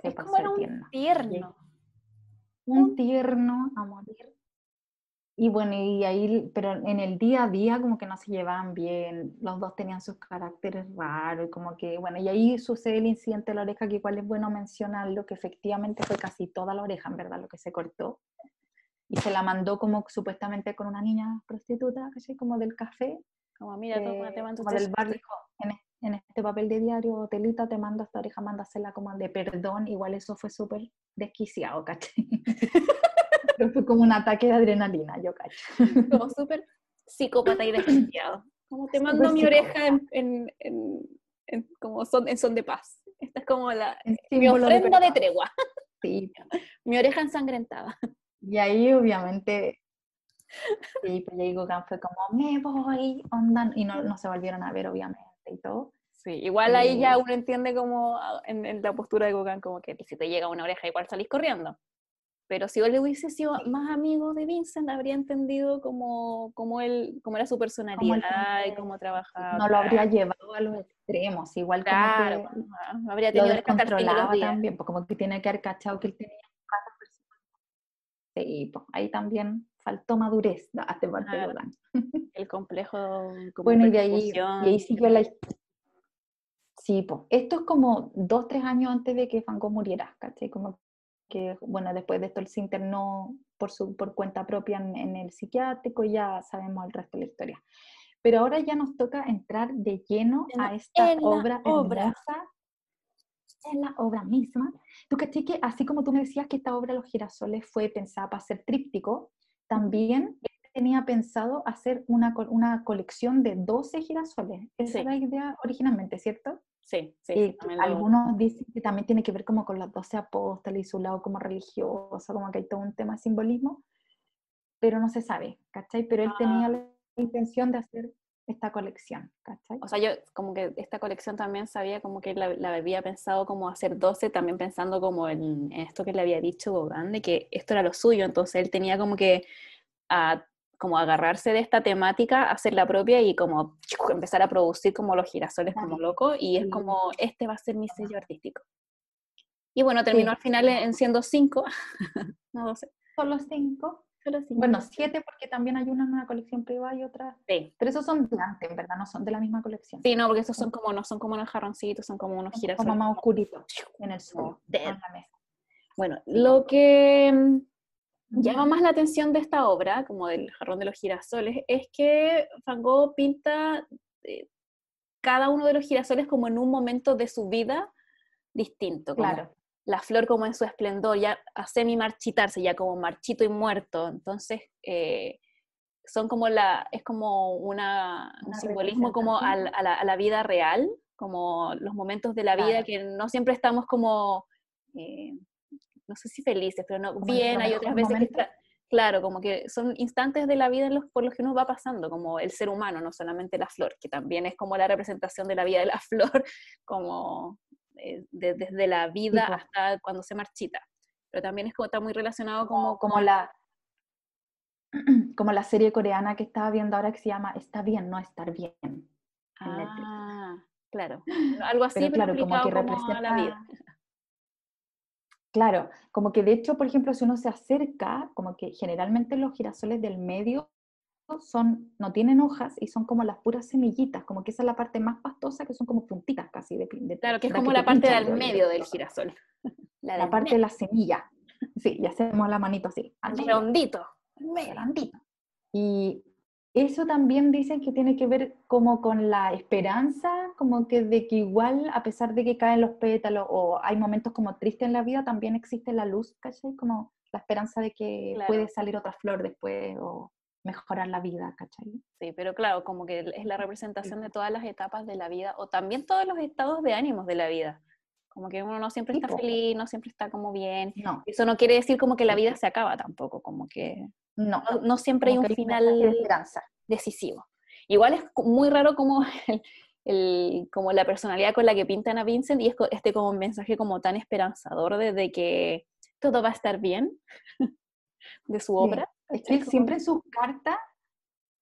se Es como era un tierno. tierno. Un tierno a morir. Y bueno, y ahí, pero en el día a día como que no se llevaban bien, los dos tenían sus caracteres raros, y como que, bueno, y ahí sucede el incidente de la oreja, que igual es bueno mencionarlo, que efectivamente fue casi toda la oreja, en verdad, lo que se cortó. Y se la mandó como supuestamente con una niña prostituta, ¿cachai? Como del café, Como, mira, eh, como del bar, suerte. dijo, en, en este papel de diario, Telita, te mando esta oreja, mándasela como de perdón, igual eso fue súper desquiciado, ¿cachai? <laughs> Pero fue como un ataque de adrenalina, yo cacho. Como súper psicópata y desquiciado. Como te mando mi oreja en, en, en- en- como son, en son de paz. Esta es como la, mi de ofrenda de tregua. Sí, <laughs> Mi oreja ensangrentada. Y ahí obviamente, sí, pues ahí Gauguin fue como, me voy, onda, y no, no se volvieron a ver obviamente y todo. Sí, igual ahí ya Eh, uno entiende como ah, en, en la postura de Gauguin, como que si te llega una oreja igual salís corriendo. Pero si él hubiese sido más amigo de Vincent, habría entendido cómo, cómo él, cómo era su personalidad y cómo trabajaba. No lo habría llevado a los extremos, igual como Claro, que ah, habría lo tenido descontrolaba días. también, pues como que tiene que haber cachado que él tenía. Sí, pues ahí también faltó madurez de de parte de Claro. Gauguin. El complejo Bueno, y de ahí, y ahí siguió la historia. Sí, pues esto es como dos, tres años antes de que Van Gogh muriera, ¿cachai? Como que, bueno, después de esto él se internó por, su, por cuenta propia en, en el psiquiátrico y ya sabemos el resto de la historia. Pero ahora ya nos toca entrar de lleno En- a esta en la obra obra. hermosa, en la obra misma. Tú caché que así como tú me decías que esta obra Los girasoles fue pensada para ser tríptico, también tenía pensado hacer una, una colección de 12 girasoles. Esa Sí. era la idea originalmente, ¿cierto? Sí, sí, Eh, sí, también lo- algunos dicen que también tiene que ver como con los 12 apóstoles y su lado como religioso, como que hay todo un tema de simbolismo, pero no se sabe, ¿cachai? Pero él Ah. tenía la intención de hacer esta colección, ¿cachai? O sea, yo como que esta colección también sabía como que la, la había pensado como hacer 12, también pensando como en, en esto que le había dicho Gauguin, de que esto era lo suyo, entonces él tenía como que a- como agarrarse de esta temática, hacer la propia y como empezar a producir como los girasoles como loco, y es como, este va a ser mi sello artístico. Y bueno, terminó Sí. al final en en siendo 5, <laughs> no 12, Solo cinco, solo 5. bueno, siete porque también hay una en una colección privada y otra, sí. pero esos son de antes, en verdad, no son de la misma colección. Sí, no, porque estos son como, no son como unos jarroncitos, son como unos girasoles. como más oscuritos en el suelo, en la mesa. Bueno, lo que mm, llama más la atención de esta obra, como del jarrón de los girasoles, es que Van Gogh pinta eh, cada uno de los girasoles como en un momento de su vida distinto. Claro, La flor como en su esplendor, ya a semi marchitarse, ya como marchito y muerto. Entonces, eh, son como la, es como una, un simbolismo como a, la, a la vida real, como los momentos de la vida que no siempre estamos como, eh, no sé si felices, pero no Como en bien, hay otras veces que momento. está, claro, como que son instantes de la vida en los, por los que uno va pasando, como el ser humano, no solamente la flor, que también es como la representación de la vida de la <laughs> flor, como eh, de- desde la vida po. hasta cuando se marchita. Pero también es como, está muy relacionado como, como, como la, <clears throat> como la serie coreana que estaba viendo ahora que se llama Está bien, no estar bien. Ah, claro. <clears throat> Algo así, pero, claro, como que representa la vida. Claro, como que de hecho, por ejemplo, si uno se acerca, como que generalmente los girasoles del medio son, no tienen hojas y son como las puras semillitas, como que esa es la parte más pastosa, que son como puntitas casi de, de Claro, que es como la parte del medio del girasol. La, parte de <laughs> la semilla. Sí, y hacemos la manito así. Redondito. Redondito. Y eso también dicen que tiene que ver como con la esperanza, como que de que igual, a pesar de que caen los pétalos o hay momentos como tristes en la vida, también existe la luz, ¿cachai? Como la esperanza de que puede salir otra flor después o mejorar la vida, ¿cachai? Sí, pero claro, como que es la representación de todas las etapas de la vida o también todos los estados de ánimos de la vida. Como que uno no siempre está feliz, no siempre está como bien. No. Eso no quiere decir como que la vida se acaba tampoco, como que no, no, siempre hay un final decisivo. Igual es muy raro como, <laughs> el, como la personalidad con la que pintan a Vincent y es este como un mensaje como tan esperanzador de, que todo va a estar bien <laughs> de su obra. Es que él siempre en sus cartas,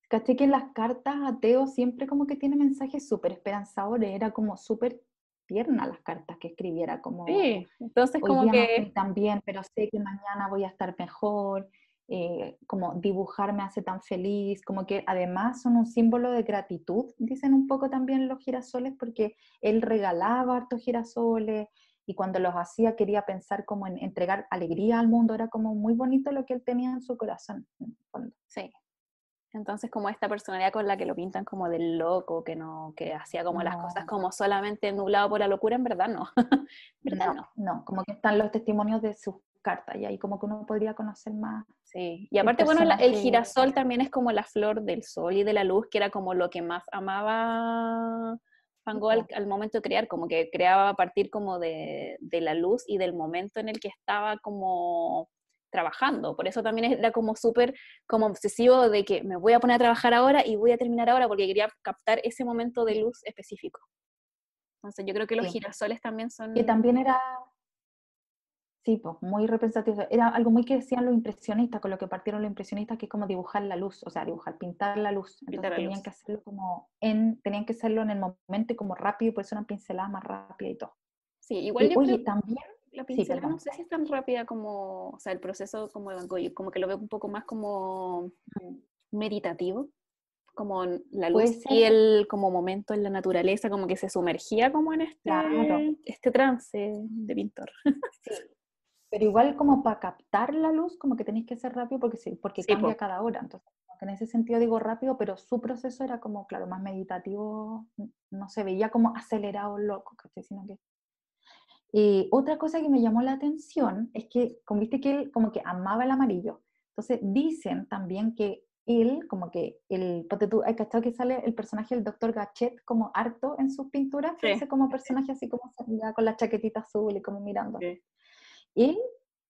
caché que en las cartas a Teo siempre como que tiene mensajes súper esperanzadores, era como súper tierna las cartas que escribiera, como... Sí, entonces como que... también, pero sé que mañana voy a estar mejor, eh, como dibujar me hace tan feliz, como que además son un símbolo de gratitud, dicen un poco también los girasoles, porque él regalaba hartos girasoles y cuando los hacía quería pensar como en entregar alegría al mundo, era como muy bonito lo que él tenía en su corazón. Sí. Entonces como esta personalidad con la que lo pintan como del loco, que no, que hacía como las cosas como solamente nublado por la locura, en verdad no. <laughs> ¿verdad? no, no, como que están los testimonios de sus cartas y ahí como que uno podría conocer más Sí, y aparte, bueno, el girasol también es como la flor del sol y de la luz, que era como lo que más amaba Van Gogh al, momento de crear, como que creaba a partir como de, de, la luz y del momento en el que estaba como trabajando. Por eso también era como súper como obsesivo de que me voy a poner a trabajar ahora y voy a terminar ahora porque quería captar ese momento de luz específico. Entonces yo creo que los girasoles también son... Que también era Sí, pues muy representativo. Era algo muy que decían los impresionistas, con lo que partieron los impresionistas, que es como dibujar la luz, o sea, dibujar, pintar la luz. Entonces tenían que hacerlo como en, tenían que hacerlo en el momento como rápido, por eso una pincelada más rápida y todo. Sí, igual yo oye, también la pincelada no sé si es tan rápida como, o sea, el proceso como de Van Gogh, como que lo veo un poco más como meditativo, como la luz y el como momento en la naturaleza, como que se sumergía como en este, este trance de pintor. Sí. Pero igual como para captar la luz, como que tenéis que ser rápido porque, sí, porque cambia cada hora. Entonces, en ese sentido digo rápido, pero su proceso era como, claro, más meditativo, no se veía como acelerado, loco, Sino que... Y otra cosa que me llamó la atención es que, como viste que él como que amaba el amarillo. Entonces dicen también que él, como que el, tú, hay cachado que sale el personaje del doctor Gachet como harto en sus pinturas, sí. como personaje así como con la chaquetita azul y como mirando. Sí. Él,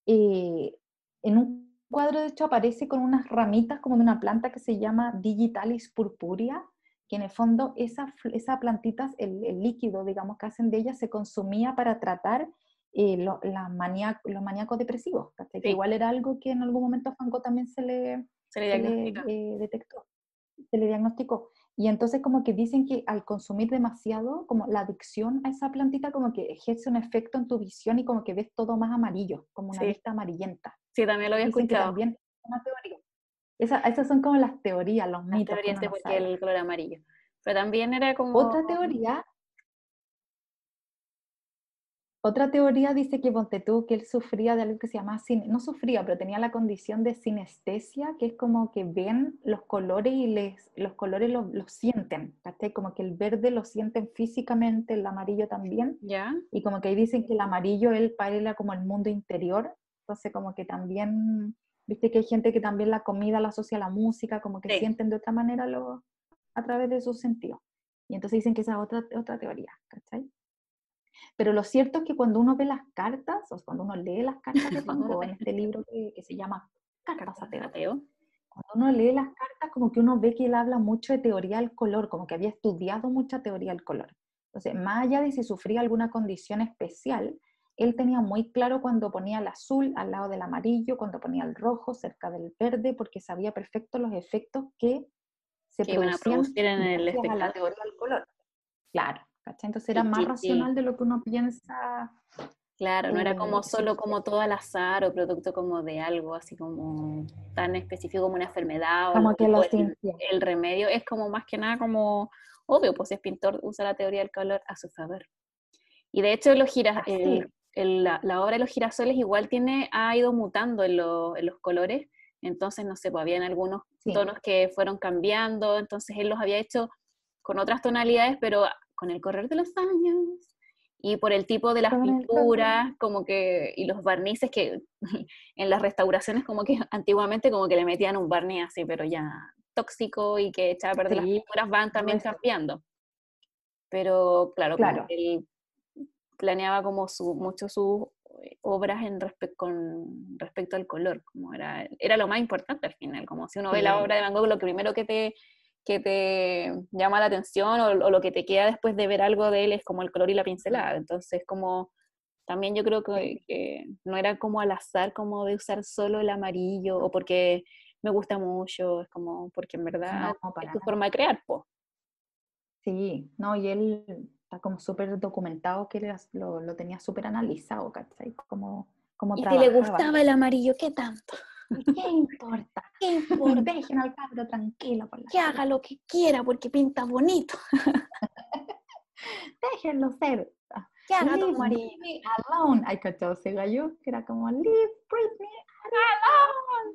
eh, en un cuadro, de hecho, aparece con unas ramitas como de una planta que se llama Digitalis purpurea, que en el fondo esa, esa plantita, el, líquido, digamos, que hacen de ella, se consumía para tratar eh, la los maníacos depresivos, que igual era algo que en algún momento a Fanco también se le, se le, eh, detectó, se le diagnosticó. Y entonces como que dicen que al consumir demasiado, como la adicción a esa plantita como que ejerce un efecto en tu visión y como que ves todo más amarillo, como una vista amarillenta. Sí, también lo había escuchado. También. Esa, esas son como las teorías, los las mitos. Teorías de por qué el color amarillo. Pero también era como... Otra teoría otra teoría dice que tú que él sufría de algo que se llama, no sufría, pero tenía la condición de sinestesia, que es como que ven los colores y les, los colores los, sienten, Como que el verde lo sienten físicamente, el amarillo también. ¿Ya? Y como que ahí dicen que el amarillo, él para él era como el mundo interior, entonces como que también, viste que hay gente que también la comida la asocia a la música, como que sienten de otra manera lo, a través de sus sentidos. Y entonces dicen que esa es otra, otra teoría, ¿cachai? Pero lo cierto es que cuando uno ve las cartas, o cuando uno lee las cartas Van <laughs> Gogh en este libro que, se llama Cartas a Teo, cuando uno lee las cartas, como que uno ve que él habla mucho de teoría del color, como que había estudiado mucha teoría del color. Entonces, más allá de si sufría alguna condición especial, él tenía muy claro cuando ponía el azul al lado del amarillo, cuando ponía el rojo cerca del verde, porque sabía perfecto los efectos que se Que iban a producir en el a la teoría del color. Claro, ¿cachai? Entonces era más Sí, sí. racional de lo que uno piensa. Claro, no era Eh, como solo sí, como todo al azar o producto como de algo así como tan específico como una enfermedad o, Como que lo el, el remedio, es como más que nada como obvio, pues es pintor usa la teoría del color a su favor. Y de hecho los gira- Así. el- el- la, la obra de los girasoles igual tiene, ha ido mutando en, lo- en los colores, entonces no sé, pues habían algunos Sí. tonos que fueron cambiando, entonces él los había hecho con otras tonalidades, pero con el correr de los años y por el tipo de las pinturas, como que, y los barnices que <laughs> en las restauraciones como que antiguamente como que le metían un barniz así, pero ya tóxico y que echaba a perder las Sí, pinturas van también cambiando. Pero claro, Claro. él planeaba como su, mucho sus eh, obras en respe- con respecto al color, como era, era lo más importante al final, como si uno ve la obra de Van Gogh, lo primero que te, que te llama la atención o, o lo que te queda después de ver algo de él es como el color y la pincelada, entonces como también yo creo que, que no era como al azar como de usar solo el amarillo o porque me gusta mucho, es como porque en verdad No, es tu forma de crear, pues. Sí, no, y él está como súper documentado que lo, lo tenía súper analizado, ¿cachai? Como, como Y si le gustaba el amarillo, ¿qué tanto? ¿Qué importa? ¿Qué Por importa? dejen al cabro tranquilo por la Que haga lo que quiera porque pinta bonito. <laughs> Déjenlo ser. Que haga Leave. Britney alone. Ay, cachado ese gallo que era como Leave Britney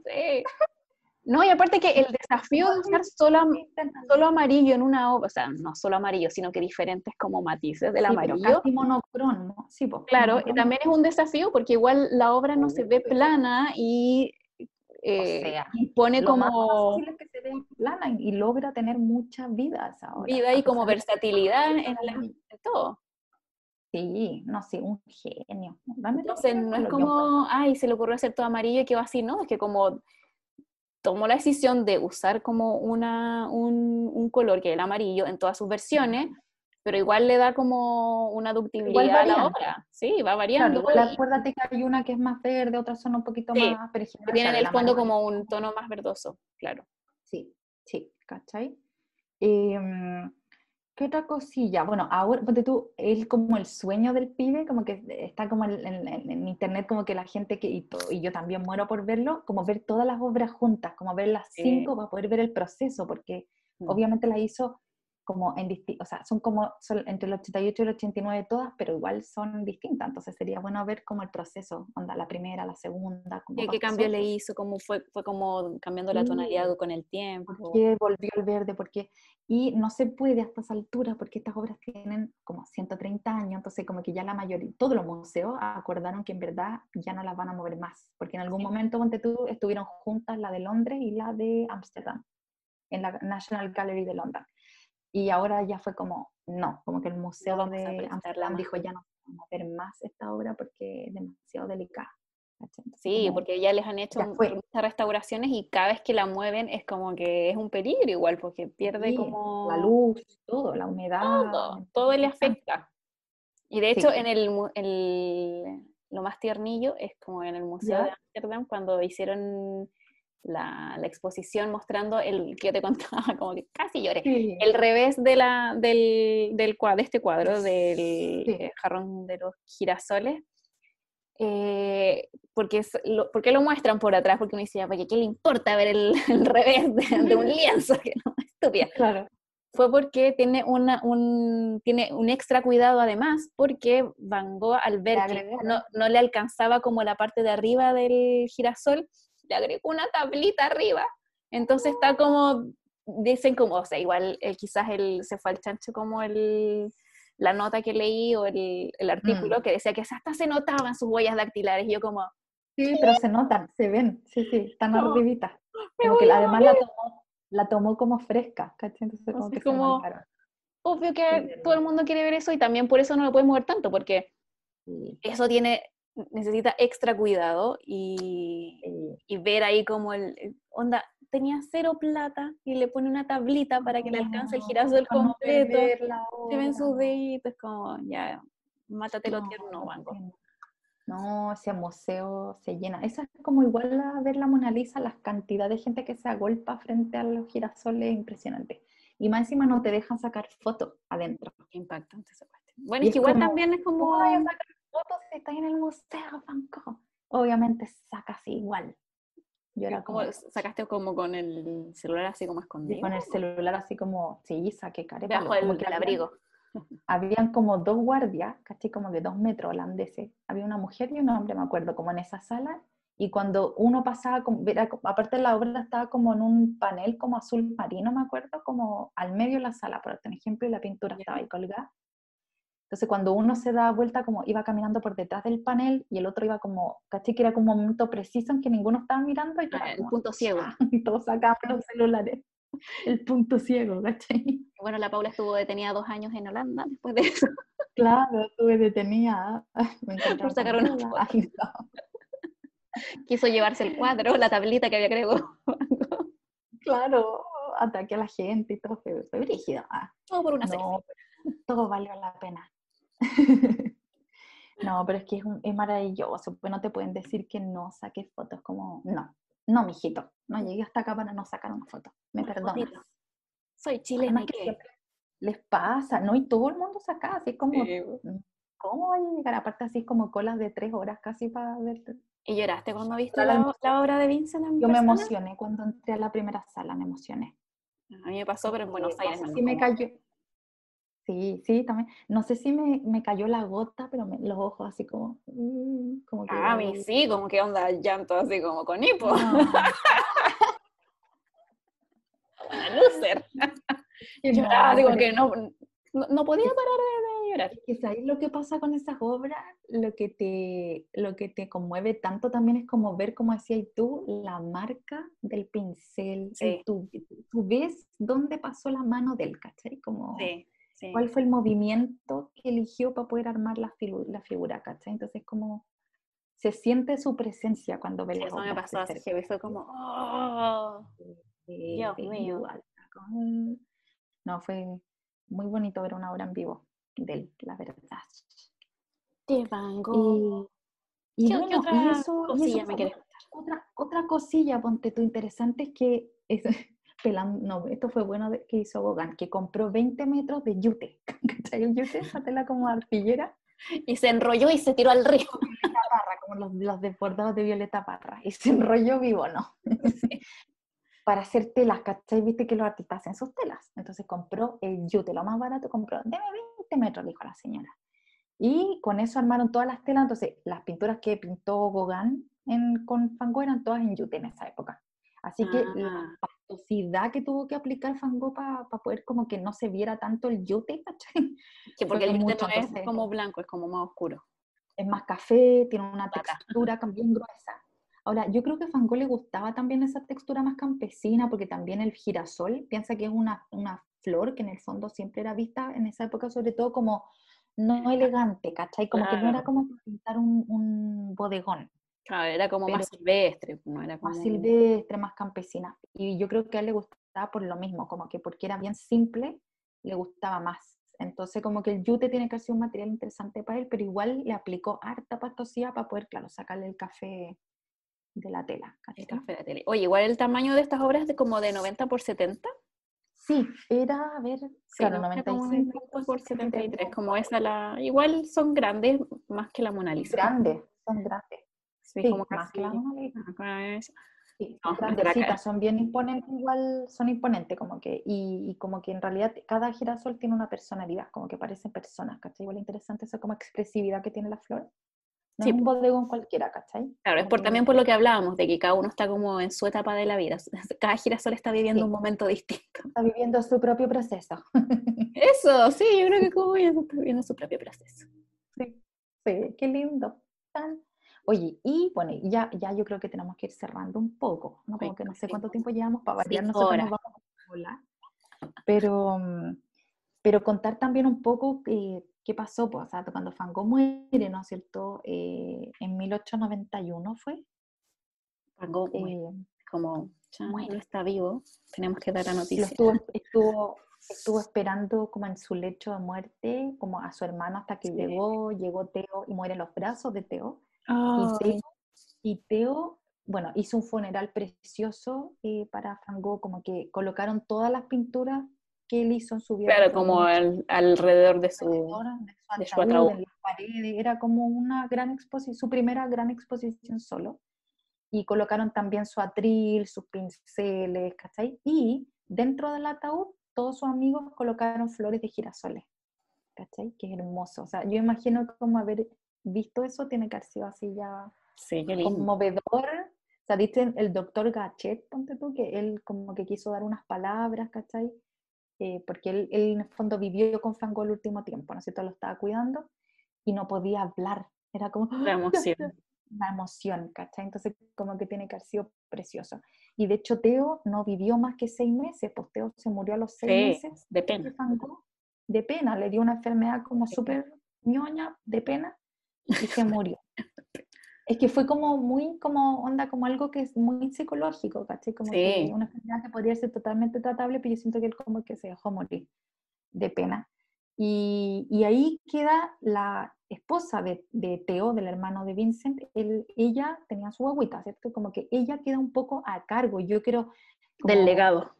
Sí. No, y aparte que el desafío de usar solo, alone. solo amarillo en una obra, o sea, no solo amarillo, sino que diferentes como matices del Sí, amarillo. casi monocromo. Sí, pues, Claro, y también es un desafío porque igual la obra no se ve plana y eh, sea, impone Lo como fácil es que se vea plana y, logra tener mucha vida esa obra. vida y como versatilidad en, la- en todo. Sí, no, sí, un genio. Un Entonces no es como, ay, se le ocurrió hacer todo amarillo y quedó así, no, es que como tomó la decisión de usar como una, un, un color que es el amarillo en todas sus versiones, pero igual le da como una ductibilidad a la obra, sí, va Claro, variando. y acuérdate que hay una que es más verde, otras son un poquito Sí, más, pero en que general, tiene en claro, el fondo como un tono más verdoso, claro. Sí, sí, ¿cachai? Em, ¿qué otra cosilla? Bueno, ahora, ponte tú, él como el sueño del pibe, como que está como en, en- en- en internet, como que la gente que, y, yo también muero por verlo, como ver todas las obras juntas, como ver las cinco para poder ver el proceso, porque Mm. obviamente las hizo como en o sea, son como son entre el 88 y el 89 todas, pero igual son distintas, entonces sería bueno ver como el proceso, onda, la primera, la segunda, como ¿Qué, qué cambio le hizo? ¿Cómo fue, fue como cambiando la tonalidad con el tiempo? ¿Por qué volvió al verde? Porque, y no se puede a estas alturas porque estas obras tienen como 130 años, entonces como que ya la mayoría, todos los museos acordaron que en verdad ya no las van a mover más, porque en algún Sí. momento, ponte tú, estuvieron juntas la de Londres y la de Ámsterdam, en la National Gallery de Londres. Y ahora ya fue como, no, como que el museo de más. dijo ya no vamos a ver más esta obra porque es demasiado delicada. Sí, como- porque ya les han hecho muchas restauraciones y cada vez que la mueven es como que es un peligro igual, porque pierde sí, como la luz, todo, la humedad. todo, todo le afecta. Y de hecho, Sí. en el, el- lo más tiernillo es como en el Museo ¿Ya? de Ámsterdam, cuando hicieron la, la exposición mostrando el que yo te <laughs> contaba, como que casi lloré. Sí. El revés de, la, del, del de este cuadro, del Sí. eh, jarrón de los girasoles. eh, porque, es- lo, ¿Por qué lo muestran por atrás? Porque uno dice, oye, ¿qué le importa ver el, <laughs> el revés de, de un <laughs> lienzo? Que no, estúpida Claro. fue porque tiene, una, un, tiene un extra cuidado además, porque Van Gogh al ver que no, no le alcanzaba como la parte de arriba del girasol, le agregó una tablita arriba. Entonces está como, dicen como, o sea, igual eh, quizás él se fue al chancho como el, la nota que leí o el, el artículo que decía que hasta se notaban sus huellas dactilares. Y yo como, Sí, pero se notan, se ven, sí, sí, están No, arribitas. Como que además la tomó, la tomó como fresca, ¿cachai? Entonces como Así que se como- marcaron. obvio que Sí. todo el mundo quiere ver eso y también por eso no lo puede mover tanto, porque eso tiene, necesita extra cuidado y, sí. y ver ahí como el, el- onda, tenía cero plata y le pone una tablita para que le alcance el girasol no completo, se ven sus deditos, como ya, mátate lo No, tierno, entiendo. No, ese museo se llena. Esa es como igual a ver la Mona Lisa, la cantidad de gente que se agolpa frente a los girasoles es impresionante. Y más encima no te dejan sacar fotos adentro. Impactante esa cuestión. Bueno, es que igual también es como... ¿Cómo voy a sacar fotos si estás en el museo, Van Gogh? Obviamente sacas igual. Yo era como, sacaste como con el celular así como escondido. Con el celular así como, sí, saqué care. Bajo el, el abrigo. <laughs> Habían como dos guardias, casi como de dos metros holandeses. Había una mujer y un hombre, me acuerdo, como en esa sala. Y cuando uno pasaba, aparte la obra estaba como en un panel como azul marino, me acuerdo, como al medio de la sala, por ejemplo, y la pintura estaba ahí colgada. Entonces, cuando uno se da vuelta, como iba caminando por detrás del panel y el otro iba como, caché que era como un momento preciso en que ninguno estaba mirando y ah, el punto ciego. Y <laughs> todos sacaban los celulares. El punto ciego, ¿cachai? Bueno, la Paula estuvo detenida dos años en Holanda después de eso. Claro, estuve detenida. Me por sacar una foto. Quiso llevarse el cuadro, la tablita que había creado. claro, ataque a la gente y todo, fue, fue ah. Todo por una no, Todo valió la pena. <laughs> no, pero es que es, maravilloso, pues no te pueden decir que no saques fotos como, no, no, mijito, no llegué hasta acá para no sacar una foto, me perdonas. Soy chilena. les pasa, ¿no? Y todo el mundo saca, así como, mm, ¿cómo voy a llegar? Aparte así como colas de tres horas casi para verte. ¿Y lloraste cuando viste la, obra de Vincent? Yo me emocioné cuando entré a la primera sala, me emocioné. A mí me pasó, pero en Buenos Aires. sí me cayó, Sí, sí, también. No sé si me, me cayó la gota, pero los ojos así como... Mm, como que ah, a mí sí, como que onda llanto así como con hipo. No. Una loser. <laughs> Lloraba, digo que no, no, podía parar de, llorar. Es que lo que pasa con esas obras, lo que te, lo que te conmueve tanto también es como ver, como decías tú, la marca del pincel. Sí. Tú, tú, ves dónde pasó la mano del, ¿cachai? Como... Sí cuál fue el movimiento que eligió para poder armar la, la figura, ¿cachai? Entonces, como se siente su presencia cuando ve sí, Eso me pasó así, que fue como, ¡oh! Dios mío. No, fue muy bonito ver una obra en vivo de él, la verdad. De Van Gogh. Y, bueno, otra eso, cosilla me quieres Otra, otra cosilla, ponte tú, interesante es que es, no, esto fue bueno que hizo Gauguin, que compró 20 metros de yute, <laughs> ¿cachai? El yute, esa tela como arpillera. Y se enrolló y se tiró al río. <laughs> Parra, como los, los desbordados de Violeta Parra. Y se enrolló vivo, ¿no? <laughs> Para hacer telas, ¿cachai? Viste que los artistas hacen sus telas. Entonces compró el yute, lo más barato, compró, deme 20 metros, dijo la señora. Y con eso armaron todas las telas. Entonces, las pinturas que pintó Gauguin en, con Van Gogh eran todas en yute en esa época. Así que ah. Pastosidad que tuvo que aplicar Fango para poder como que no se viera tanto el yute, ¿cachai? <laughs> Que porque el yute no es como blanco, es como más oscuro. Es más café, tiene una textura también gruesa. Ahora, yo creo que a Fango le gustaba también esa textura más campesina, porque también el girasol, piensa que es una, una flor que en el fondo siempre era vista en esa época, sobre todo como no elegante, ¿cachai? Como que no era como pintar un, un bodegón. Claro, era como más silvestre, no era Más silvestre, más campesina. Y yo creo que a él le gustaba por lo mismo, como que porque era bien simple, le gustaba más. Entonces, como que el yute tiene que ser un material interesante para él, pero igual le aplicó harta pastosía para poder, claro, sacarle el café de la tela. El café de la tela. Oye, igual el tamaño de estas obras de como de 90 por 70. Sí, era, a ver, claro, 95 por 73, como esa la... Igual son grandes más que la Mona Lisa. Grandes, son grandes. Sí, como más que Sí, son bien imponentes, igual son imponentes, como que, y, como que en realidad cada girasol tiene una personalidad, como que parecen personas, ¿cachai? Igual interesante esa como expresividad que tiene la flor. No sí. es un bodegón cualquiera, ¿cachai? Claro, es por, también por lo que hablábamos, de que cada uno está como en su etapa de la vida. <laughs> Cada girasol está viviendo un momento distinto. Está viviendo su propio proceso. <laughs> Eso, sí, yo creo que como ella está viviendo su propio proceso. Sí, sí, qué lindo. Oye, y bueno, ya, ya yo creo que tenemos que ir cerrando un poco, ¿no? Como que no sé cuánto tiempo llevamos para variar, nosotros nos vamos a volar. Pero, mm, pero contar también un poco eh, qué pasó, pues, o sea, cuando Fango muere, ¿no es cierto? Eh, en 1891 fue. Fango eh, como ya no está vivo, tenemos que dar la noticia. Estuvo, estuvo, estuvo, esperando como en su lecho de muerte, como a su hermano hasta que llegó, llegó Teo y muere en los brazos de Teo Y Teo, bueno, hizo un funeral precioso eh, para Van Gogh, como que colocaron todas las pinturas que él hizo en su vida. Claro, como alrededor de su, de su, ataúd, En las paredes, era como una gran exposición, su primera gran exposición solo. Y colocaron también su atril, sus pinceles, ¿cachai? Y dentro del ataúd, todos sus amigos colocaron flores de girasoles, ¿cachai? Que es hermoso. O sea, yo imagino como haber visto eso, tiene que haber sido así ya sí, conmovedor. O sea, dice el doctor Gachet, ponte tú, que él como que quiso dar unas palabras, ¿cachai? Eh, porque él, en el fondo vivió con Fango el último tiempo, ¿no es cierto? Lo estaba cuidando y no podía hablar, era como... La emoción. <laughs> La emoción, ¿cachai? Entonces como que tiene que haber sido precioso. Y de hecho Teo no vivió más que seis meses, pues Teo se murió a los seis meses. De pena. De, pena, le dio una enfermedad como súper ñoña, de pena, y se murió. Es que fue como muy, como onda, como algo que es muy psicológico, ¿cachai? Como que una enfermedad que podría ser totalmente tratable, pero yo siento que él como que se dejó morir de pena. Y, y ahí queda la esposa de, de, Teo, del hermano de Vincent, él, ella tenía su agüita, ¿cierto? Como que ella queda un poco a cargo. Yo quiero... del legado.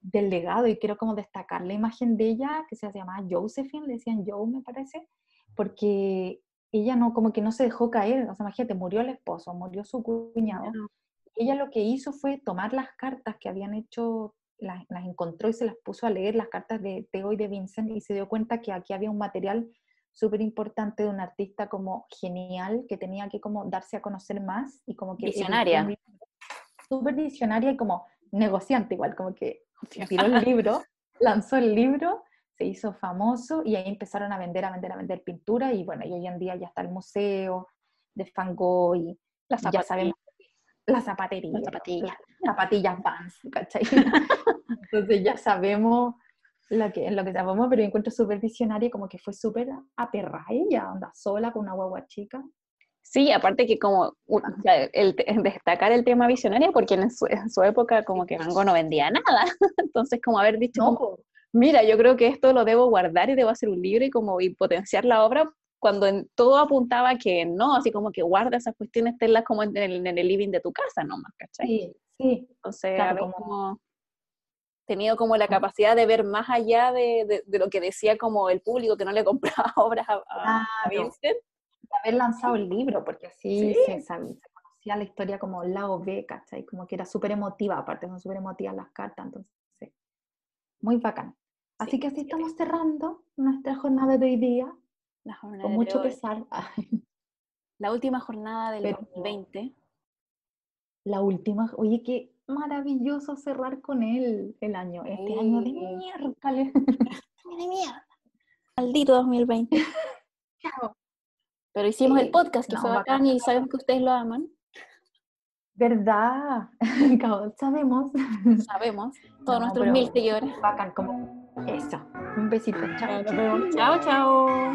Del legado, y quiero como destacar la imagen de ella, que se llama Josephine, le decían Joe, me parece, porque ella no, como que no se dejó caer, o sea, imagínate, murió el esposo, murió su cuñado. Ella lo que hizo fue tomar las cartas que habían hecho, las, encontró y se las puso a leer, las cartas de Theo y de Vincent, y se dio cuenta que aquí había un material súper importante de un artista como genial, que tenía que como darse a conocer más y como que... Visionaria. Súper visionaria y como negociante igual, como que tiró el libro, <laughs> lanzó el libro se hizo famoso y ahí empezaron a vender, a vender, a vender pintura y bueno, y hoy en día ya está el museo de Van Gogh y la ya sabemos la zapatería, las zapatillas, zapatillas Vans, ¿cachai? <laughs> Entonces ya sabemos lo que, lo que llamamos, pero yo encuentro súper visionaria, como que fue súper aterrada ella, anda sola con una guagua chica. Sí, aparte que como el, destacar el tema visionaria, porque en su, en su, época como que Van Gogh no vendía nada, <laughs> entonces como haber dicho, no, mira, yo creo que esto lo debo guardar y debo hacer un libro y como y potenciar la obra cuando en, todo apuntaba que no, así como que guarda esas cuestiones, tenlas como en el, en el living de tu casa nomás, ¿cachai? Sí, sí. Entonces, claro, como... tenido como la capacidad de ver más allá de, de, lo que decía como el público que no le <laughs> compraba obras a, Vincent. haber lanzado el libro, porque así se, se, conocía la historia como la OV, ¿cachai? Como que era súper emotiva, aparte son súper emotivas las cartas, entonces muy bacán. Así que así estamos cerrando nuestra jornada de hoy día. La jornada con mucho pesar. <laughs> La última jornada del 2020. La última, oye, qué maravilloso cerrar con él el año, este año de mierda. <laughs> año de mierda. Maldito 2020. <laughs> Pero hicimos el podcast, que fue bacán, y sabemos que ustedes lo aman. ¿Verdad? Sabemos. Sabemos. Todos nuestros mil seguidores. Bacán, como eso. Un besito. Chao, chao. Chao, chao.